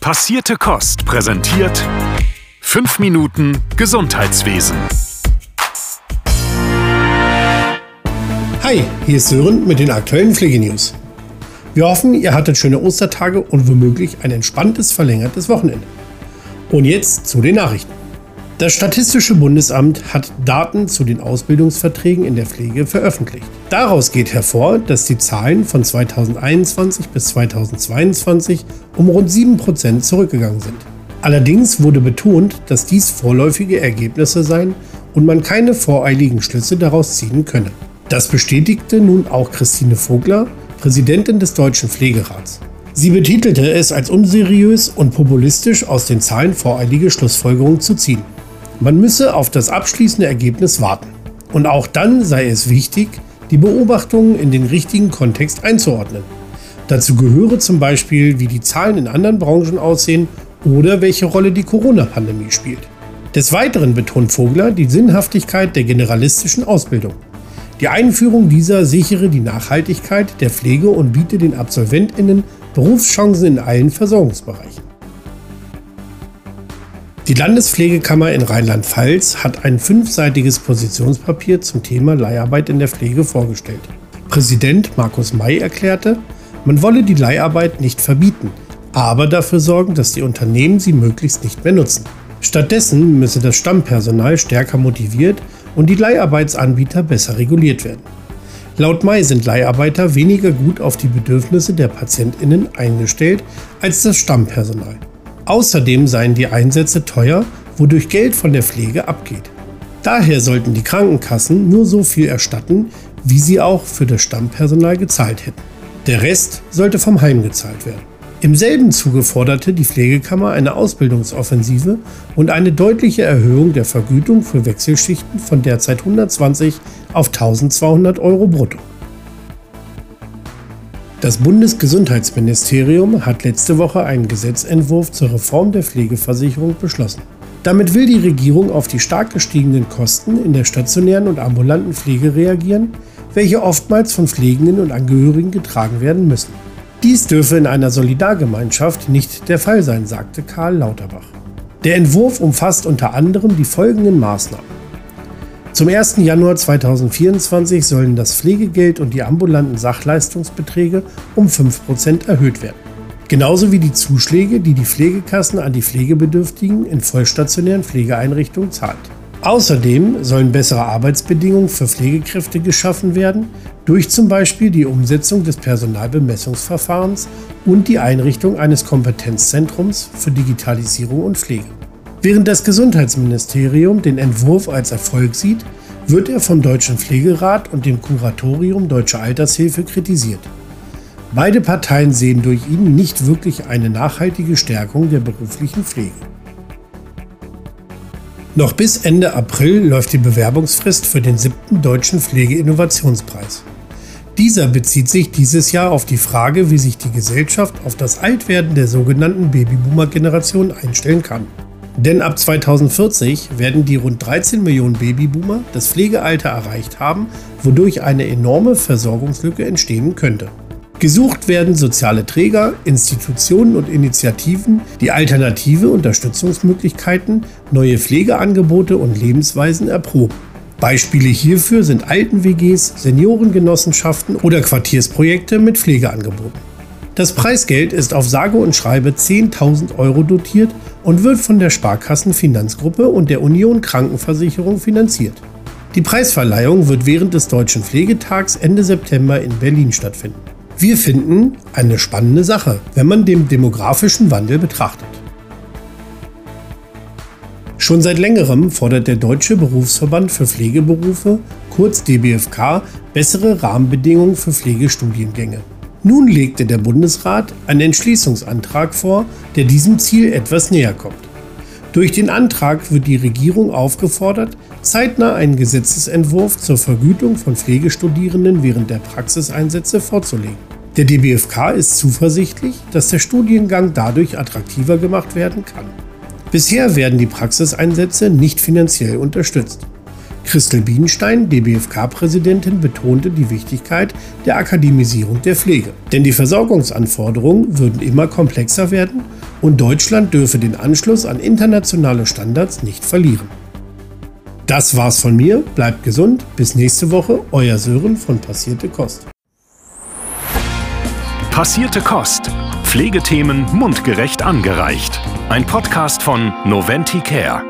Passierte Kost präsentiert 5 Minuten Gesundheitswesen. Hi, hier ist Sören mit den aktuellen Pflegenews. Wir hoffen, ihr hattet schöne Ostertage und womöglich ein entspanntes, verlängertes Wochenende. Und jetzt zu den Nachrichten. Das Statistische Bundesamt hat Daten zu den Ausbildungsverträgen in der Pflege veröffentlicht. Daraus geht hervor, dass die Zahlen von 2021 bis 2022 um rund 7% zurückgegangen sind. Allerdings wurde betont, dass dies vorläufige Ergebnisse seien und man keine voreiligen Schlüsse daraus ziehen könne. Das bestätigte nun auch Christine Vogler, Präsidentin des Deutschen Pflegerats. Sie betitelte es als unseriös und populistisch aus den Zahlen voreilige Schlussfolgerungen zu ziehen. Man müsse auf das abschließende Ergebnis warten. Und auch dann sei es wichtig, die Beobachtungen in den richtigen Kontext einzuordnen. Dazu gehöre zum Beispiel, wie die Zahlen in anderen Branchen aussehen oder welche Rolle die Corona-Pandemie spielt. Des Weiteren betont Vogler die Sinnhaftigkeit der generalistischen Ausbildung. Die Einführung dieser sichere die Nachhaltigkeit der Pflege und biete den Absolventinnen Berufschancen in allen Versorgungsbereichen. Die Landespflegekammer in Rheinland-Pfalz hat ein fünfseitiges Positionspapier zum Thema Leiharbeit in der Pflege vorgestellt. Präsident Markus May erklärte, man wolle die Leiharbeit nicht verbieten, aber dafür sorgen, dass die Unternehmen sie möglichst nicht mehr nutzen. Stattdessen müsse das Stammpersonal stärker motiviert und die Leiharbeitsanbieter besser reguliert werden. Laut May sind Leiharbeiter weniger gut auf die Bedürfnisse der Patientinnen eingestellt als das Stammpersonal. Außerdem seien die Einsätze teuer, wodurch Geld von der Pflege abgeht. Daher sollten die Krankenkassen nur so viel erstatten, wie sie auch für das Stammpersonal gezahlt hätten. Der Rest sollte vom Heim gezahlt werden. Im selben Zuge forderte die Pflegekammer eine Ausbildungsoffensive und eine deutliche Erhöhung der Vergütung für Wechselschichten von derzeit 120 auf 1200 Euro brutto. Das Bundesgesundheitsministerium hat letzte Woche einen Gesetzentwurf zur Reform der Pflegeversicherung beschlossen. Damit will die Regierung auf die stark gestiegenen Kosten in der stationären und ambulanten Pflege reagieren, welche oftmals von Pflegenden und Angehörigen getragen werden müssen. Dies dürfe in einer Solidargemeinschaft nicht der Fall sein, sagte Karl Lauterbach. Der Entwurf umfasst unter anderem die folgenden Maßnahmen. Zum 1. Januar 2024 sollen das Pflegegeld und die ambulanten Sachleistungsbeträge um 5% erhöht werden. Genauso wie die Zuschläge, die die Pflegekassen an die Pflegebedürftigen in vollstationären Pflegeeinrichtungen zahlt. Außerdem sollen bessere Arbeitsbedingungen für Pflegekräfte geschaffen werden, durch zum Beispiel die Umsetzung des Personalbemessungsverfahrens und die Einrichtung eines Kompetenzzentrums für Digitalisierung und Pflege. Während das Gesundheitsministerium den Entwurf als Erfolg sieht, wird er vom Deutschen Pflegerat und dem Kuratorium Deutsche Altershilfe kritisiert. Beide Parteien sehen durch ihn nicht wirklich eine nachhaltige Stärkung der beruflichen Pflege. Noch bis Ende April läuft die Bewerbungsfrist für den siebten Deutschen Pflegeinnovationspreis. Dieser bezieht sich dieses Jahr auf die Frage, wie sich die Gesellschaft auf das Altwerden der sogenannten Babyboomer-Generation einstellen kann. Denn ab 2040 werden die rund 13 Millionen Babyboomer das Pflegealter erreicht haben, wodurch eine enorme Versorgungslücke entstehen könnte. Gesucht werden soziale Träger, Institutionen und Initiativen, die alternative Unterstützungsmöglichkeiten, neue Pflegeangebote und Lebensweisen erproben. Beispiele hierfür sind Alten-WGs, Seniorengenossenschaften oder Quartiersprojekte mit Pflegeangeboten. Das Preisgeld ist auf sage und schreibe 10.000 Euro dotiert und wird von der Sparkassenfinanzgruppe und der Union Krankenversicherung finanziert. Die Preisverleihung wird während des Deutschen Pflegetags Ende September in Berlin stattfinden. Wir finden eine spannende Sache, wenn man den demografischen Wandel betrachtet. Schon seit längerem fordert der Deutsche Berufsverband für Pflegeberufe, kurz DBFK, bessere Rahmenbedingungen für Pflegestudiengänge. Nun legte der Bundesrat einen Entschließungsantrag vor, der diesem Ziel etwas näher kommt. Durch den Antrag wird die Regierung aufgefordert, zeitnah einen Gesetzesentwurf zur Vergütung von Pflegestudierenden während der Praxiseinsätze vorzulegen. Der DBFK ist zuversichtlich, dass der Studiengang dadurch attraktiver gemacht werden kann. Bisher werden die Praxiseinsätze nicht finanziell unterstützt. Christel Bienstein, DBFK-Präsidentin, betonte die Wichtigkeit der Akademisierung der Pflege. Denn die Versorgungsanforderungen würden immer komplexer werden und Deutschland dürfe den Anschluss an internationale Standards nicht verlieren. Das war's von mir, bleibt gesund, bis nächste Woche, euer Sören von Passierte Kost. Passierte Kost. Pflegethemen mundgerecht angereicht. Ein Podcast von Noventi Care.